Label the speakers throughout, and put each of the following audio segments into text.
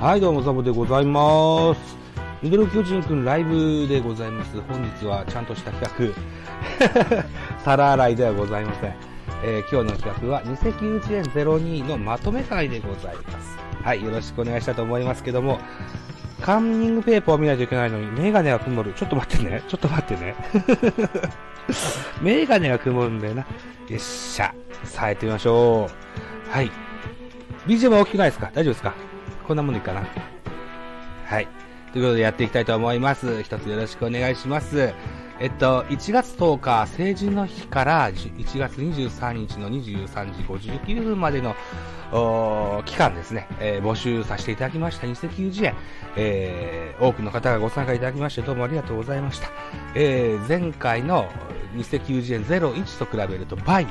Speaker 1: はい、どうも、ザボでございます。ミドル巨人くんライブでございます。本日はちゃんとした企画、皿洗いではございません。えー今日の企画は、二石1円02のまとめ会でございます。はい、よろしくお願いしたいと思いますけども、カンニングペーパーを見ないといけないのに、メガネが曇る。ちょっと待ってね。ちょっと待ってね。メガネが曇るんだよな。よっしゃ。さあ、やってみましょう。はい。BGM は大きくないですか？大丈夫ですか？こんなもんでいいかなはい。ということでやっていきたいと思います。一つよろしくお願いします。えっと、1月10日、成人の日から1月23日の23時59分までの期間ですね、えー募集させていただきました2090円、えー多くの方がご参加いただきましてどうもありがとうございました。えー前回の2090円01と比べると倍、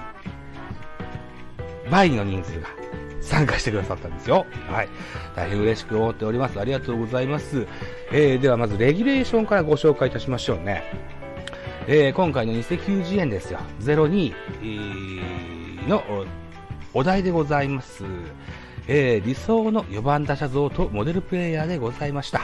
Speaker 1: 倍の人数が参加してくださったんですよ。はい。大変嬉しく思っております。ありがとうございます。えーではまずレギュレーションからご紹介いたしましょうね。えー今回の2090円ですよ。02、えーのおお題でございます。えー理想の4番打者像とモデルプレイヤーでございました。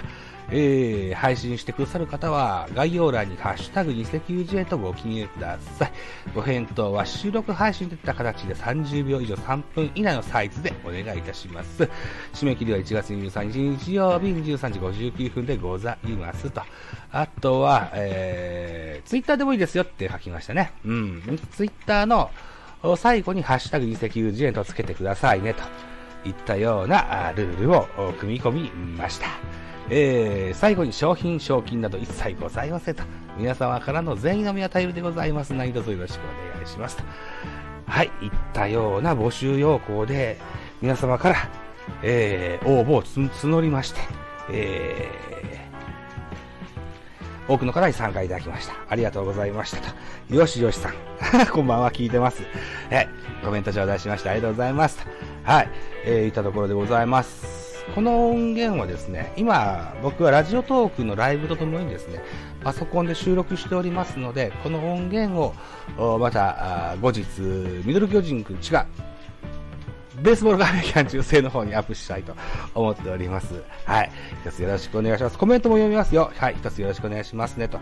Speaker 1: えー配信してくださる方は概要欄にハッシュタグ2090円とご記入ください。ご返答は収録配信といった形で30秒以上3分以内のサイズでお願いいたします。締め切りは1月23日日曜日23時59分でございますと。あとは、えー、ツイッターでもいいですよって書きましたね。うん。ツイッターの最後にハッシュタグ2090円とつけてくださいねといったようなルールを組み込みました。えー、最後に商品、賞金など一切ございませんと。皆様からの善意のみは頼りでございますので、どうぞよろしくお願いしますと。はい、いったような募集要項で、皆様から、えー、応募を募りまして、えー、多くの方に参加いただきました。ありがとうございましたと。よしよしさん。こんばんは、聞いてます。はい、コメント頂戴しましてありがとうございますと。はい、えー、いたところでございます。この音源はですね、今、僕はラジオトークのライブとともにですね、パソコンで収録しておりますので、この音源を、また、後日、ミドル巨人くん違う、ベースボール画面キャン中世の方にアップしたいと思っております。はい。一つよろしくお願いします。コメントも読みますよ。はい。一つよろしくお願いしますね。と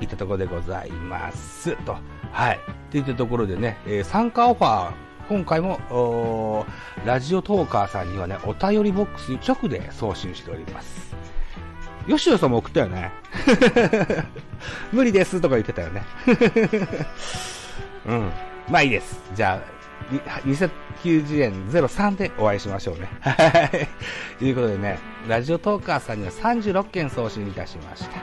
Speaker 1: いったところでございます。と。はい。といったところでね、えー参加オファー、今回も、ラジオトーカーさんにはね、お便りボックスに直で送信しております。吉野さんも送ったよね。無理ですとか言ってたよね。うん。まあいいです。じゃあ、2090円03でお会いしましょうね。はい。ということでね、ラジオトーカーさんには36件送信いたしました。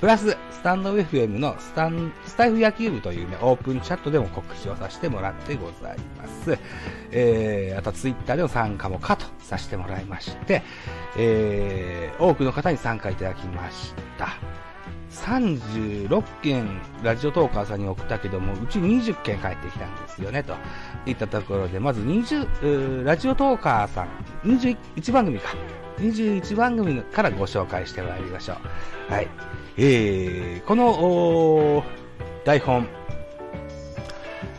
Speaker 1: プラス、スタンド FM のスタン、スタイフ野球部というね、オープンチャットでも告知をさせてもらってございます。えー、あとツイッターでの参加もかとさせてもらいまして、えー、多くの方に参加いただきました。36件ラジオトーカーさんに送ったけども、うち20件返ってきたんですよね、といったところで、まず20、ラジオトーカーさん、21番組か。21番組からご紹介してまいりましょう。はい。えー、この、台本、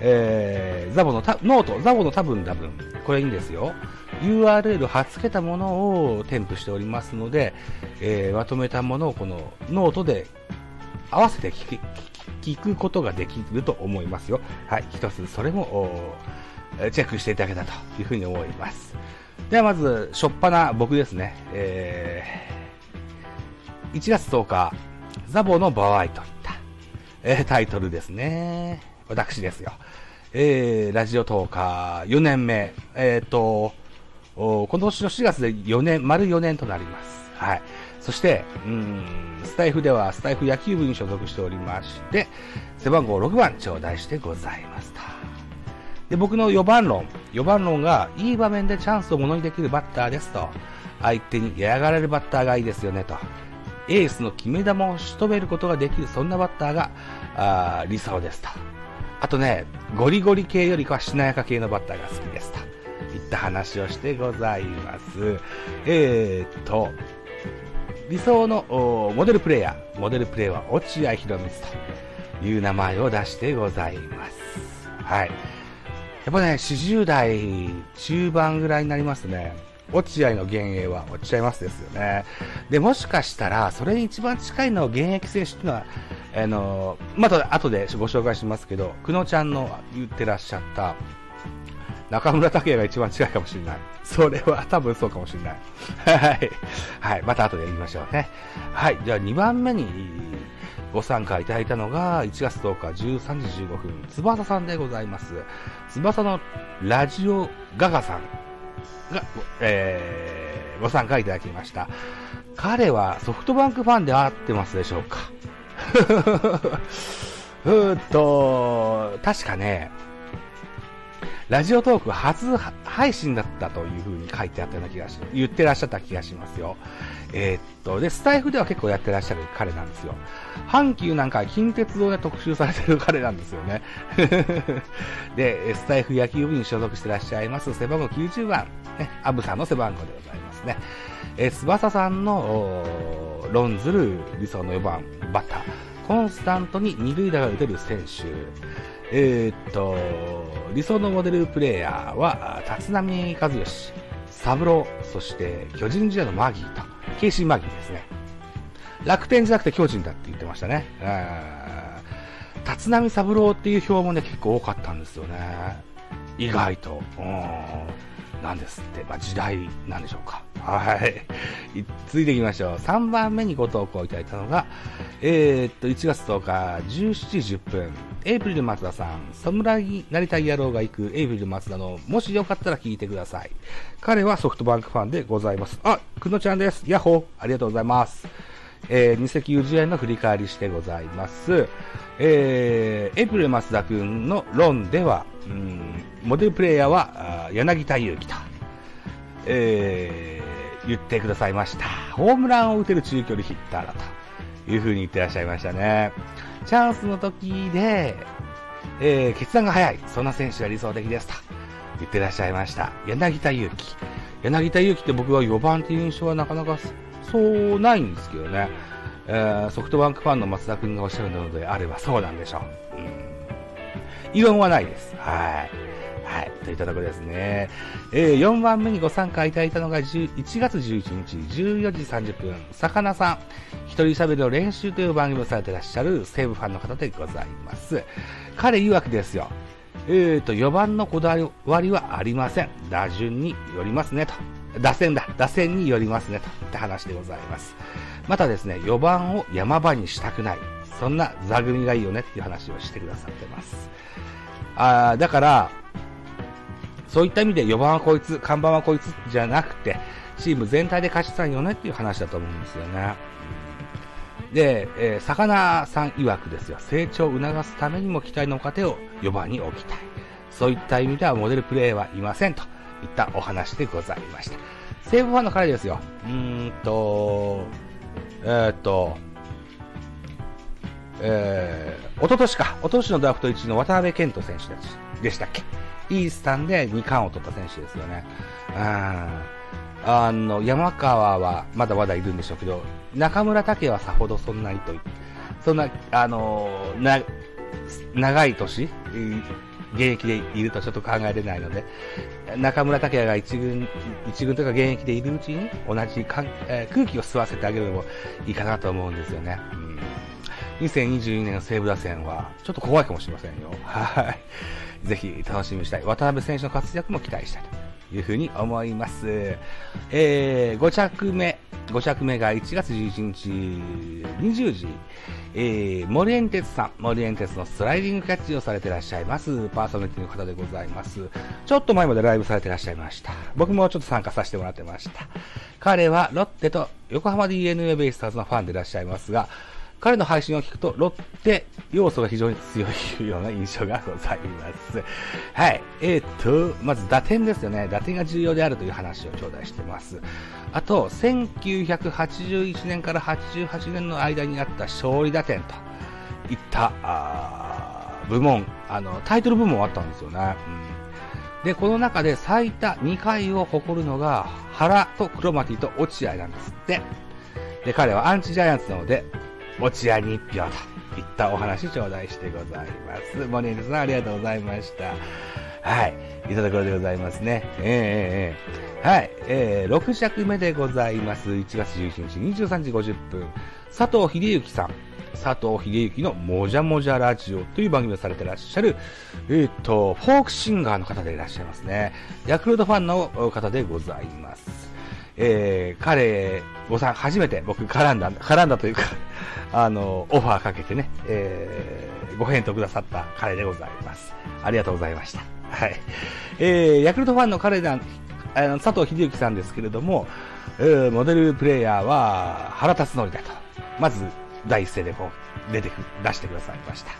Speaker 1: えー、ザボの、ノート、ザボの多分多分、これいいんですよ。URL 貼っつけたものを添付しておりますので、えーまとめたものをこのノートで合わせて聞聞くことができると思いますよ。はい、一つそれもチェックしていただけたというふうに思います。ではまず、しょっぱな僕ですね。えー1月10日、ザボの場合といった、えータイトルですね。私ですよ。えーラジオトーカー4年目。えっ、と、お今年の4月で4年、丸4年となります。はい。そして、うん、スタイフではスタイフ野球部に所属しておりまして、背番号6番頂戴してございますと。で、僕の4番論。4番論が、いい場面でチャンスをものにできるバッターですと。相手に嫌がられるバッターがいいですよねと。エースの決め球を仕留めることができる、そんなバッターが、あー理想ですと。あとね、ゴリゴリ系よりかはしなやか系のバッターが好きですと。った話をしてございます。えーっと、理想のモデルプレイヤー、モデルプレイヤーは落合博満という名前を出してございます。はい。やっぱね、40代中盤ぐらいになりますね。落合の幻影は落ちちゃいますですよね。で、もしかしたら、それに一番近いの現役選手っていうのは、あの、また後でご紹介しますけど、久野ちゃんの言ってらっしゃった、中村拓也が一番近いかもしれない。それは多分そうかもしれない。はい。はい。また後で言いましょうね。はい。じゃあ2番目にご参加いただいたのが1月10日13時15分、翼さんでございます。翼のラジオガガさんが、えー、ご参加いただきました。彼はソフトバンクファンで合ってますでしょうか？うーっと、確かね、ラジオトーク初配信だったという風に書いてあったような気がし、言ってらっしゃった気がしますよ。えー、っと、で、スタイフでは結構やってらっしゃる彼なんですよ。阪急なんか近鉄道で特集されてる彼なんですよね。で、スタイフ野球部に所属してらっしゃいます、背番号90番、ね、アブさんの背番号でございますね。えー、翼さんの、論ずる理想の4番、バッター。コンスタントに二塁打が打てる選手。えー、っと、理想のモデルプレイヤーは、立浪和義、三郎、そして巨人時代のマギーと、ケイシー・マギーですね。楽天じゃなくて巨人だって言ってましたね。立浪三郎っていう表もね、結構多かったんですよね。意外と。なんですって。まあ、時代なんでしょうか。はい。続いていきましょう。3番目にご投稿いただいたのが、えー、っと、1月10日、17時10分、エイプリル松田さん、侍になりたい野郎が行くエイプリル松田の、もしよかったら聞いてください。彼はソフトバンクファンでございます。あ、くのちゃんです。ヤッホーありがとうございます。えー、二石油試合の振り返りしてございます。えー、エイプリル松田くんの論では、うん、モデルプレイヤーは柳田悠岐と、えー、言ってくださいました。ホームランを打てる中距離ヒッターだという風に言ってらっしゃいましたね。チャンスの時で、えー、決断が早い。そんな選手が理想的ですと言ってらっしゃいました。柳田悠岐。柳田悠岐って僕は4番っていう印象はなかなかそうないんですけどね。えー、ソフトバンクファンの松田君がおっしゃるのであればそうなんでしょう。うん。異論はないです。はい。はい。といったところですね。えー、4番目にご参加いただいたのが1月11日14時30分、魚さん、一人喋りの練習という番組をされていらっしゃる西武ファンの方でございます。彼曰くですよ。えーと、4番のこだわりはありません。打順によりますね、と。打線だ。打線によりますね、と。って話でございます。またですね、4番を山場にしたくない。そんな座組がいいよねっていう話をしてくださってます。あだから、そういった意味で4番はこいつ、看板はこいつじゃなくて、チーム全体で勝ちたいよねっていう話だと思うんですよね。で、えー、魚さん曰くですよ、成長を促すためにも期待の糧を4番に置きたい。そういった意味ではモデルプレイはいませんといったお話でございました。西武ファンの彼ですよ。うーんと、えー、っと、えー、おととしか、おととしのドラフト1位の渡辺健人選手でしたっけ？イースタンで2冠を取った選手ですよね。あの、山川はまだまだいるんでしょうけど、中村武はさほどそんなにと、そんな、あのな、長い年、現役でいるとちょっと考えれないので、中村武也が一軍、一軍とか現役でいるうちに同じかん、えー、空気を吸わせてあげるのもいいかなと思うんですよね。うん、2022年の西武打線はちょっと怖いかもしれませんよ。はい。ぜひ楽しみにしたい。渡辺選手の活躍も期待したいというふうに思います。えー、5着目、5着目が1月11日20時、えー、森園鉄さん、森園鉄のスライディングキャッチをされていらっしゃいます、パーソナリティの方でございます。ちょっと前までライブされていらっしゃいました。僕もちょっと参加させてもらってました。彼はロッテと横浜 DNA ベイスターズのファンでいらっしゃいますが、彼の配信を聞くと、ロッテ要素が非常に強いような印象がございます。はい。えー、っと、まず打点ですよね。打点が重要であるという話を頂戴してます。あと、1981年から88年の間にあった勝利打点といったあ部門、あの、タイトル部門あったんですよね。うん、で、この中で最多2回を誇るのが、原とクロマティと落合なんですって。で、彼はアンチジャイアンツなので、落合に1票といったお話頂戴してございます。モネルさんありがとうございました。はい。いただくろでございますね。えー、えー、え、はい。えー、6尺目でございます。1月11日23時50分。佐藤秀幸さん。佐藤秀幸のもじゃもじゃラジオという番組をされてらっしゃる、えっ、ー、と、フォークシンガーの方でいらっしゃいますね。ヤクルトファンの方でございます。えー、彼、ごさん、初めて僕絡んだ、絡んだというかあの、オファーかけてね、えー、ご返答くださった彼でございます。ありがとうございました。はい。えー、ヤクルトファンの彼だ、あの佐藤秀幸さんですけれども、えー、モデルプレイヤーは原辰徳だと。まず、第一声でこう、出てく、出してくださいました。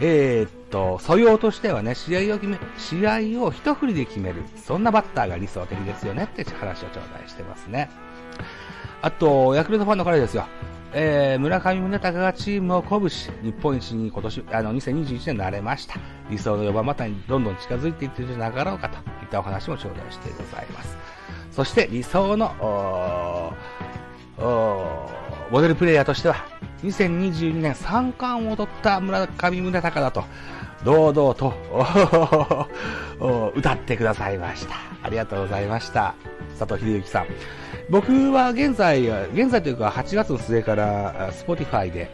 Speaker 1: えー、っと、素養としてはね、試合を決め、試合を一振りで決める。そんなバッターが理想的ですよねって話を頂戴してますね。あと、ヤクルトファンの彼ですよ。えー、村上宗隆がチームを鼓舞し、日本一に今年、あの、2021年なれました。理想の4番バッターにどんどん近づいていってるじゃなかろうかといったお話も頂戴してございます。そして理想の、モデルプレイヤーとしては、2022年3冠を取った村上宗隆だと、堂々と歌ってくださいました。ありがとうございました。佐藤秀幸さん。僕は現在、現在というか8月の末から Spotify で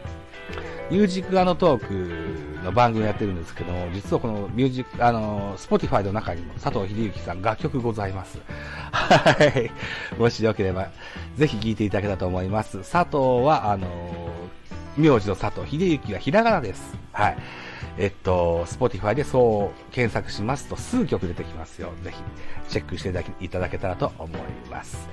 Speaker 1: ミュージックアのトークの番組をやってるんですけども、実はこのミュージック、あの、Spotify の中にも佐藤秀幸さん楽曲ございます。はい。もしよければ、ぜひ聴いていただけたと思います。佐藤は、あの、名字の佐藤秀幸はひらがなです。はい。えっと、スポティファイでそう検索しますと数曲出てきますよ。ぜひ、チェックしていただけたらと思います。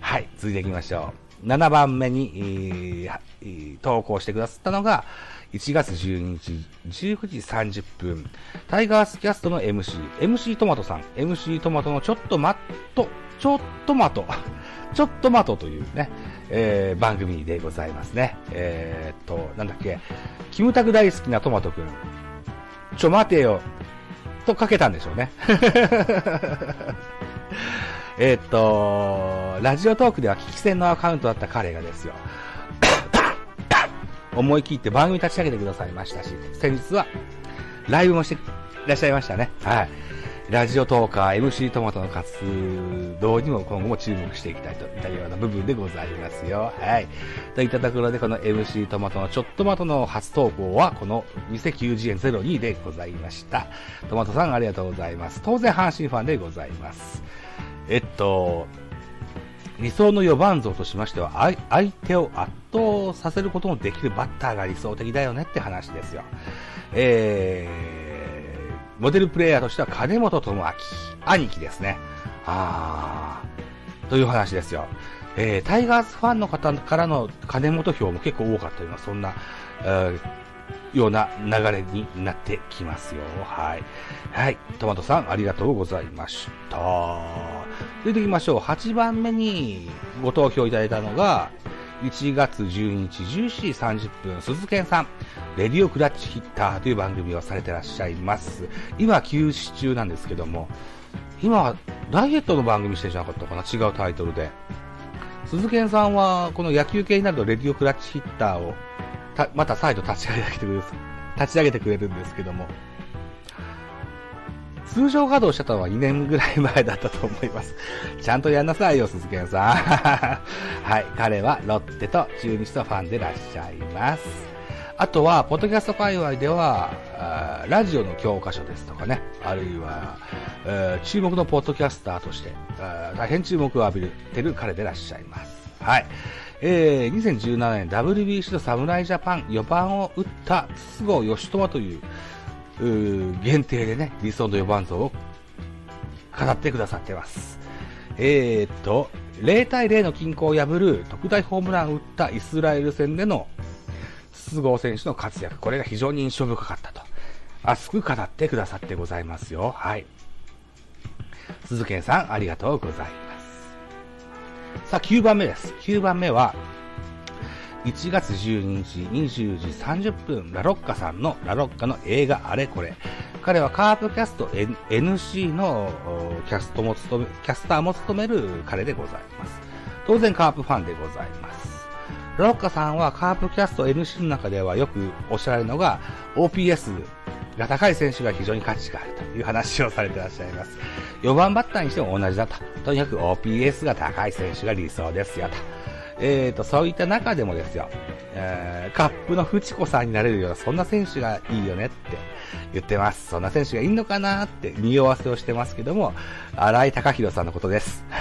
Speaker 1: はい、続いていきましょう。7番目に、えー、投稿してくださったのが、1月12日19時30分、タイガースキャストの MC、MC トマトさん、MC トマトのちょっとマット、ちょっとマト、ちょっとマトというね、えー、番組でございますね。えー、っと、なんだっけ、キムタク大好きなトマトくん、ちょ待てよ、とかけたんでしょうね。えっと、ラジオトークでは聞き戦のアカウントだった彼がですよ、思い切って番組立ち上げてくださいましたし、先日はライブもしていらっしゃいましたね。はい。ラジオトーカー、MC トマトの活動にも今後も注目していきたいといったような部分でございますよ。はい。といったところで、この MC トマトのちょっとマトの初投稿は、この2090円02でございました。トマトさんありがとうございます。当然阪神ファンでございます。えっと、理想の4番像としましては、相手を圧倒させることのできるバッターが理想的だよねって話ですよ。えー、モデルプレイヤーとしては金本智明、兄貴ですね。あー、という話ですよ。えー、タイガースファンの方からの金本票も結構多かったような、そんな、えーような流れになってきますよ。はい。はい。トマトさん、ありがとうございました。出ていきましょう。8番目にご投票いただいたのが、1月12日14時30分、鈴賢さん、レディオクラッチヒッターという番組をされてらっしゃいます。今、休止中なんですけども、今、ダイエットの番組してんじゃなかったかな？違うタイトルで。鈴賢さんは、この野球系になるとレディオクラッチヒッターをまた再度立ち上げてくれる、立ち上げてくれるんですけども、通常稼働してたのは2年ぐらい前だったと思います。ちゃんとやんなさいよ、鈴木さん。はい、彼はロッテと中日とファンでいらっしゃいます。あとは、ポッドキャスト界隈では、ラジオの教科書ですとかね、あるいは、注目のポッドキャスターとして、大変注目を浴びてる彼でいらっしゃいます。はい。えー、2017年 WBC の侍ジャパン4番を打った筒香義友という限定でね、理想の4番像を語ってくださってます。えー、っと、0対0の均衡を破る特大ホームランを打ったイスラエル戦での筒香選手の活躍、これが非常に印象深かったと、熱く語ってくださってございますよ。はい。鈴賢さん、ありがとうございます。さあ、9番目です。9番目は、1月12日20時30分、ラロッカさんのラロッカの映画あれこれ。彼はカープキャスト NC のキャストも務め、キャスターも務める彼でございます。当然カープファンでございます。ラロッカさんはカープキャスト NC の中ではよくおっしゃられるのが OPS が高い選手が非常に価値があるという話をされていらっしゃいます。4番バッターにしても同じだと。とにかく OPS が高い選手が理想ですよと。えーと、そういった中でもですよ、えー、カップのフチコさんになれるような、そんな選手がいいよねって言ってます。そんな選手がいいのかなって匂わせをしてますけども、荒井隆弘さんのことです。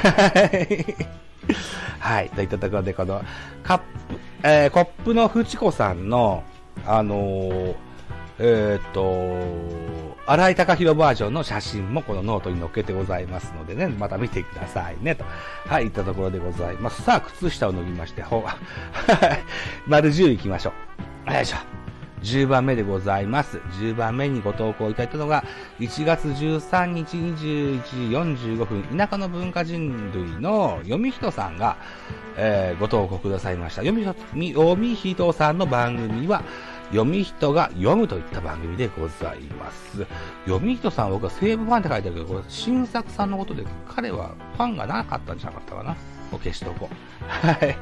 Speaker 1: はい。といったところで、この、カップ、えー、コップのフチコさんの、あのー、え、っと、荒井隆弘バージョンの写真もこのノートに載っけてございますのでね、また見てくださいね、と。はい、いったところでございます。さあ、靴下を脱ぎまして、ほ、丸10行きましょう。よいしょ。10番目でございます。10番目にご投稿いただいたのが、1月13日21時45分、田舎の文化人類の読み人さんが、えー、ご投稿くださいました。読み読み人さんの番組は、読み人が読むといった番組でございます。読み人さん僕は西武ファンって書いてあるけど、これ新作さんのことで彼はファンがなかったんじゃなかったかな。もう消しとこう。はい。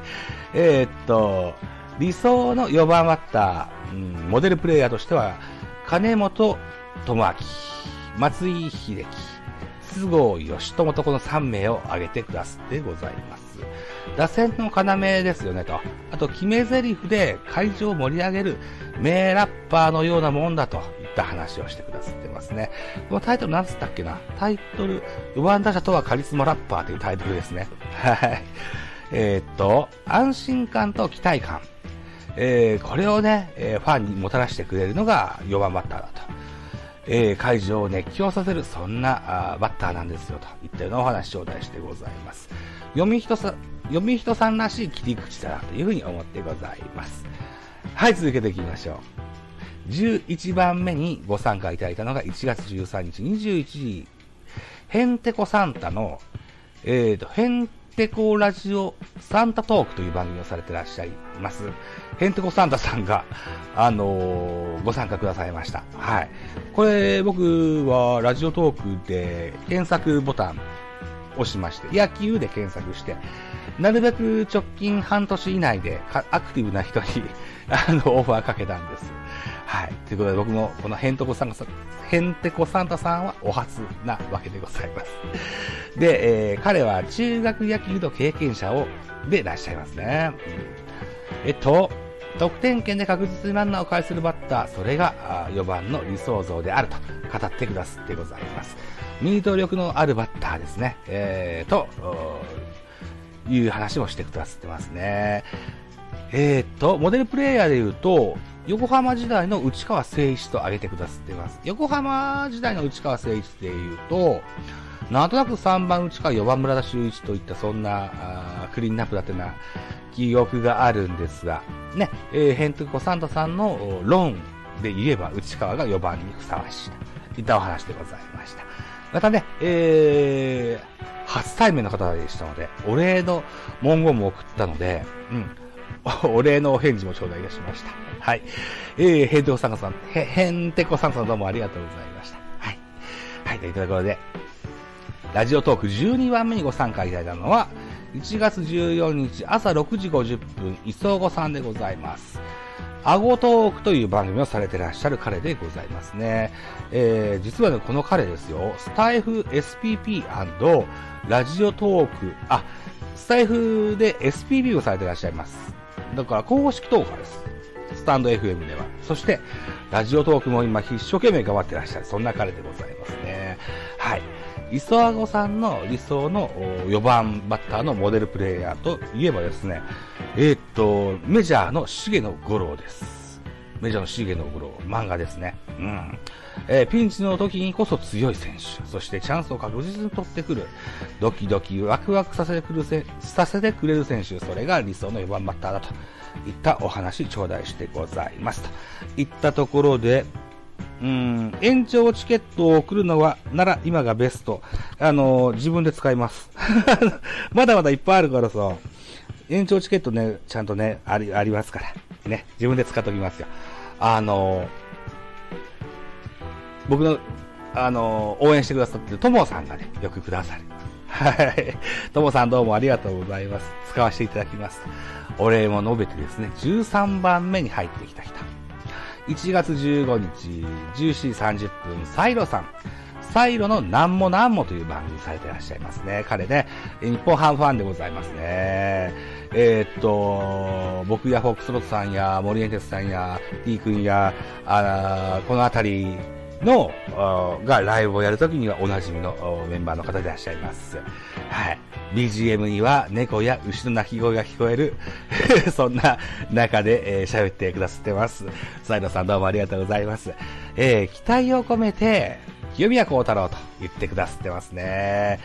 Speaker 1: えー、っと、理想の4番バッター、うん、モデルプレイヤーとしては、金本智明、松井秀樹、菅生義友とこの3名を挙げてくださってございます。打線の要ですよねと。あと、決め台詞で会場を盛り上げる名ラッパーのようなもんだといった話をしてくださってますね。このタイトル何つったっけな？タイトル、4番打者とはカリスマラッパーというタイトルですね。はい。えー、っと、安心感と期待感。えー、これをね、えー、ファンにもたらしてくれるのが4番バッターだと。えー、会場を熱狂させる、そんなあバッターなんですよ、といったようなお話頂戴してございます。読み人さ、読み人さんらしい切り口だなというふうに思ってございます。はい、続けていきましょう。11番目にご参加いただいたのが1月13日21時、ヘンテコサンタの、えーと、ヘンテコラジオサンタトークという番組をされてらっしゃいます。ヘンテコサンタさんが、あのー、ご参加くださいました。はい。これ、僕はラジオトークで検索ボタン押しまして、野球で検索して、なるべく直近半年以内でアクティブな人にあの、オファーかけたんです。はい。ということで僕もこのヘントコサンタさん、ヘンテコサンタさんはお初なわけでございます。で、えー、彼は中学野球の経験者を、でいらっしゃいますね。えっと、得点圏で確実にランナーを返するバッター、それが4番の理想像であると語ってくださってございます。ミート力のあるバッターですね。えー、と、いう話もしてくださってますね。えー、っと、モデルプレイヤーで言うと、横浜時代の内川誠一と挙げてくださってます。横浜時代の内川誠一で言うと、なんとなく3番内川、4番村田修一といったそんなクリーンナップだってな記憶があるんですが、ね、えー、ヘントコサンタさんの論で言えば内川が4番にふさわしいといったお話でございました。またね、えー、初対面の方でしたので、お礼の文言も送ったので、うん。お礼のお返事も頂戴いたしました。はい。えー、ヘンテコサンタさん、へ、へんてこさんさんどうもありがとうございました。はい。はい、というところで、ラジオトーク12番目にご参加いただいたのは、1月14日朝6時50分、磯子さんでございます。アゴトークという番組をされてらっしゃる彼でございますね。えー、実はね、この彼ですよ、スタイフ SPP& ラジオトーク、あ、スタイフで SPP をされてらっしゃいます。だから公式トーカーです。スタンド FM では。そして、ラジオトークも今一生懸命頑張ってらっしゃる。そんな彼でございますね。はい。磯あごさんの理想の4番バッターのモデルプレイヤーといえばですね、えー、っと、メジャーの重野五郎です。メジャーの重野五郎、漫画ですね。うん。えー、ピンチの時にこそ強い選手、そしてチャンスを確実に取ってくる、ドキドキワクワクさせてくるせさせてくれる選手、それが理想の4番バッターだといったお話頂戴してございます。といったところで、うん、延長チケットを送るのは、なら今がベスト。あのー、自分で使います。まだまだいっぱいあるからさ、延長チケットね、ちゃんとね、あり、ありますから。ね、自分で使っときますよ。あのー、僕の、あの、応援してくださってるともさんがね、よくくださる。はい。ともさんどうもありがとうございます。使わせていただきます。お礼も述べてですね、13番目に入ってきた人。1月15日、14時30分、サイロさん。サイロのなんもなんもという番組されてらっしゃいますね。彼ね、日本ハムファンでございますね。えー、っと、僕やフォックスロットさんや森エンテスさんや T 君や、あこのあたりの、がライブをやるときにはおなじみのメンバーの方でいらっしゃいます。はい。BGM には猫や牛の鳴き声が聞こえる そんな中で喋、えー、ってくださってます。サイドさんどうもありがとうございます。えー、期待を込めて、清宮幸太郎と言ってくださってますね。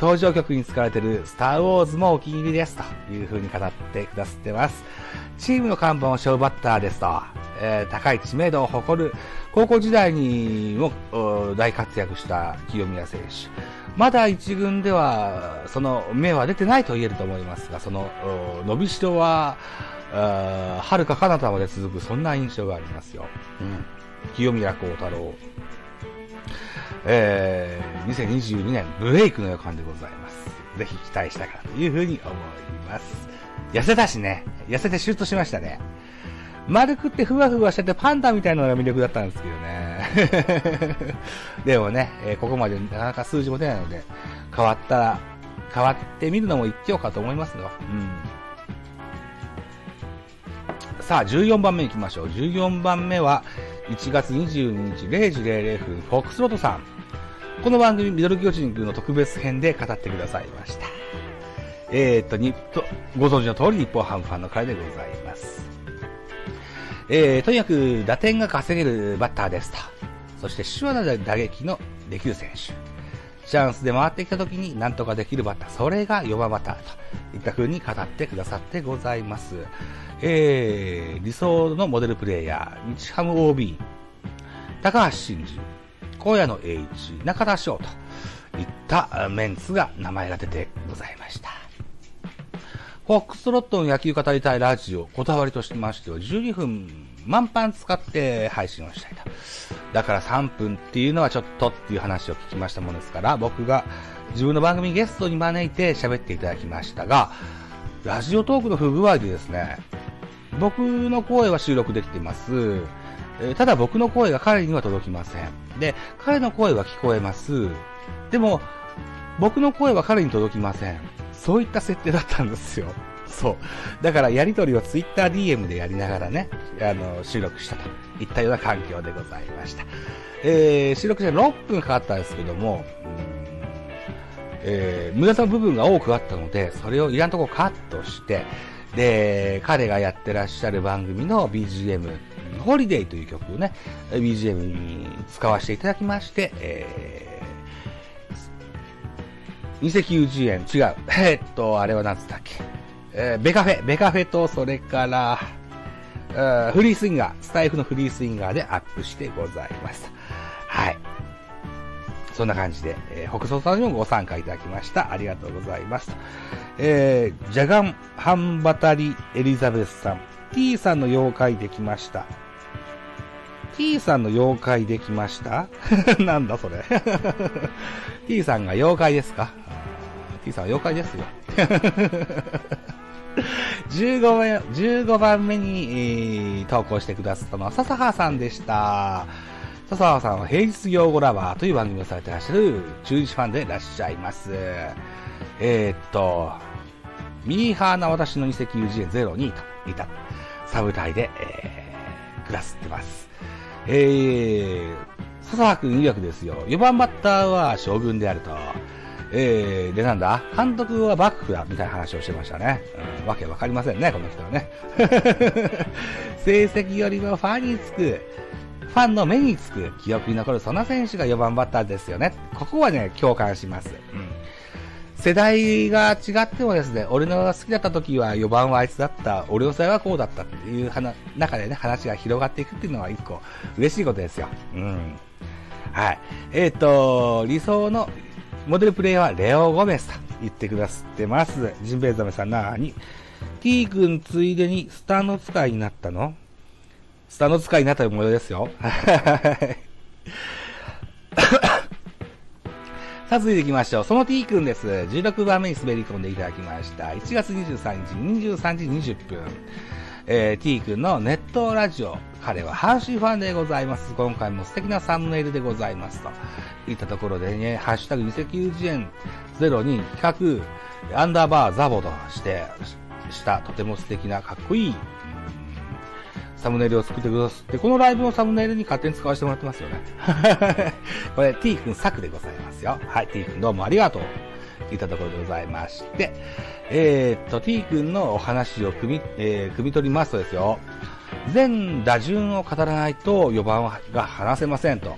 Speaker 1: 登場曲に使われているスターウォーズもお気に入りですという風に語ってくださってます。チームの看板をショーバッターですと、えー、高い知名度を誇る高校時代にも大活躍した清宮選手。まだ一軍ではその目は出てないと言えると思いますが、その伸びしろは、はるか彼方まで続く、そんな印象がありますよ。うん、清宮幸太郎。えー、2022年ブレイクの予感でございます。ぜひ期待したいかなというふうに思います。痩せたしね、痩せてシュッとしましたね。丸くってふわふわしててパンダみたいなのが魅力だったんですけどね。でもね、えー、ここまでなかなか数字も出ないので、変わったら、変わってみるのも一興かと思いますよ。うん。さあ、14番目行きましょう。14番目は、1月22日0時00分、フォックスロットさん。この番組、ミドル巨人軍の特別編で語ってくださいました。えー、っと、にと、ご存知の通り、日本ハムファンの会でございます。えー、とにかく打点が稼げるバッターですと。そして手話な打撃のできる選手。チャンスで回ってきた時に何とかできるバッター。それが4番バッターといった風に語ってくださってございます。えー、理想のモデルプレイヤー、日ハム OB、高橋真司、荒野の H、中田翔といったメンツが名前が出てございました。フォックストロットの野球語りたいラジオ、こだわりとしましては12分満帆使って配信をしたいと。だから3分っていうのはちょっとっていう話を聞きましたものですから、僕が自分の番組ゲストに招いて喋っていただきましたが、ラジオトークの不具合でですね、僕の声は収録できてます。えただ僕の声が彼には届きません。で、彼の声は聞こえます。でも、僕の声は彼に届きません。そういった設定だったんですよ。そう。だからやりとりを TwitterDM でやりながらね、あの、収録したといったような環境でございました。えー、収録して6分かかったんですけども、えー、無駄な部分が多くあったので、それをいらんとこカットして、で、彼がやってらっしゃる番組の BGM、ホリデイという曲をね、BGM に使わせていただきまして、えー290円、違う。え、っと、あれは何つったっけ？えー、ベカフェ、ベカフェと、それから、えフリースインガー、スタイフのフリースインガーでアップしてございました。はい。そんな感じで、えー、北総さんにもご参加いただきました。ありがとうございます。えー、ジャガン、ハンバタリ、エリザベスさん、T さんの妖怪できました。T さんの妖怪できました？なんだそれ T さんが妖怪ですか？T さんは妖怪ですよ。15番 ,15 番目に、えー、投稿してくださったのは笹葉さんでした。笹葉さんは平日用語ラバーという番組をされてらっしゃる中日ファンでいらっしゃいます。えー、っと、ミーハーな私の二石友人02といったサブタイで、えー、暮らしてます。えー、笹葉くん曰くですよ、4番バッターは将軍であると。えー、でなんだ？監督は幕府だみたいな話をしてましたね。うん、わけわかりませんね、この人はね。成績よりもファンにつく、ファンの目につく、記憶に残るそんな選手が4番バッターですよね。ここはね、共感します。うん。世代が違ってもですね、俺の好きだった時は4番はあいつだった、俺の世代はこうだったっていう話中でね、話が広がっていくっていうのは一個嬉しいことですよ。うん。はい。えっ、ー、と、理想のモデルプレイヤーはレオ・ゴメスと言ってくださってます。ジンベエザメさんなーに ?T 君ついでにスターの使いになったのスターの使いになった模様ですよ。さあ、続いていきましょう。その T 君です。16番目に滑り込んでいただきました。1月23日23時20分。えー、T 君のネットラジオ、彼は阪神ファンでございます。今回も素敵なサムネイルでございます。といったところでね、ハッシュタグ2090円ゼロに企画、アンダーバーザボとして、した、とても素敵な、かっこいい、サムネイルを作ってくださって、このライブのサムネイルに勝手に使わせてもらってますよね。これ、T 君作でございますよ。はい、T 君どうもありがとう。といったところでございまして、えー、っと、T 君のお話を組み、えー、組み取りますとですよ、全打順を語らないと4番が話せませんと、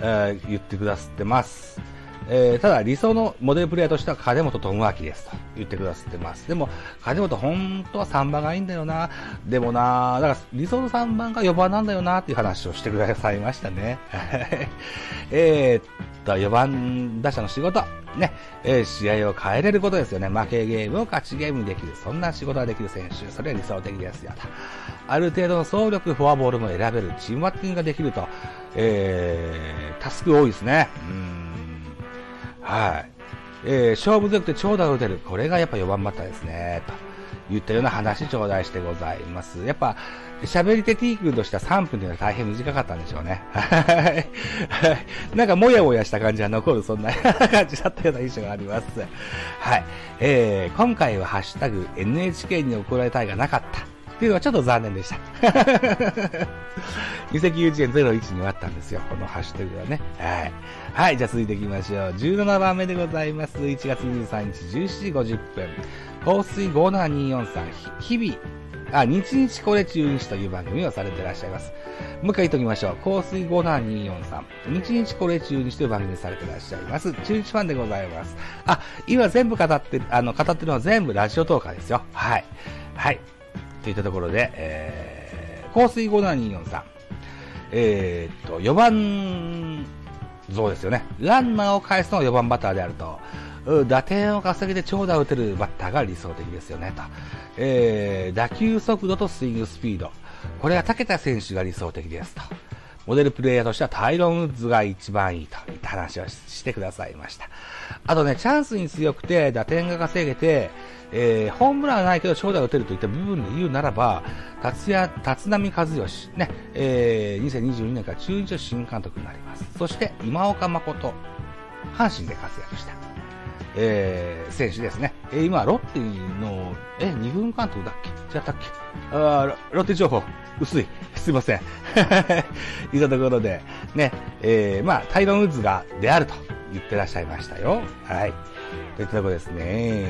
Speaker 1: えー、言ってくださってます。えー、ただ理想のモデルプレイヤーとしては金本智明ですと言ってくださってます。でも、金本本当は3番がいいんだよな。でもな、だから理想の3番が4番なんだよなっていう話をしてくださいましたね。えっと、4番打者の仕事。ね、えー、試合を変えれることですよね。負けゲームを勝ちゲームにできる。そんな仕事ができる選手。それは理想的ですよと。ある程度の総力、フォアボールも選べる。チームバッティングができると。えー、タスク多いですね。うんはい。えー、勝負強くて長打を打てる。これがやっぱ4番バッターですね。と言ったような話頂戴してございます。やっぱ、喋り手 T 君としては3分というのは大変短かったんでしょうね。はい。なんかもやもやした感じが残る、そんな感じだったような印象があります。はい。えー、今回はハッシュタグ NHK に怒られたいがなかった。いうのはちょっと残念でした。移籍誘致円01にはあったんですよ。このハッシュタグはね。はい。はい、じゃあ続いていきましょう。17番目でございます。1月23日17時50分。香水57243、日々、あ、日日これ中日という番組をされていらっしゃいます。もう一回言っておきましょう。香水57243、日日これ中日という番組をされていらっしゃいます。中日ファンでございます。あ、今全部語って、あの、語ってるのは全部ラジオトーカーですよ。はい。はい。といったところで、えー、香水57243、えー、っと、4番像ですよね。ランナーを返すのが4番バッターであると。打点を稼ぎで長打を打てるバッターが理想的ですよね、と。えー、打球速度とスイングスピード。これは武田選手が理想的ですと。モデルプレイヤーとしてはタイロン・ウッズが一番いいといった話をしてくださいました。あとね、チャンスに強くて、打点が稼げて、えー、ホームランはないけど長打を打てるといった部分で言うならば、達也、立浪和義、ね、えー、2022年から中日の新監督になります。そして、今岡誠、阪神で活躍した。えー、選手ですね。えー、今、ロッテの、え、二軍監督だっけ？違ったっけ？あロッテ情報、薄い。すいません。いたところで、ね、えー、まあ、タイロン・ウッズが、であると言ってらっしゃいましたよ。はい。といったところですね。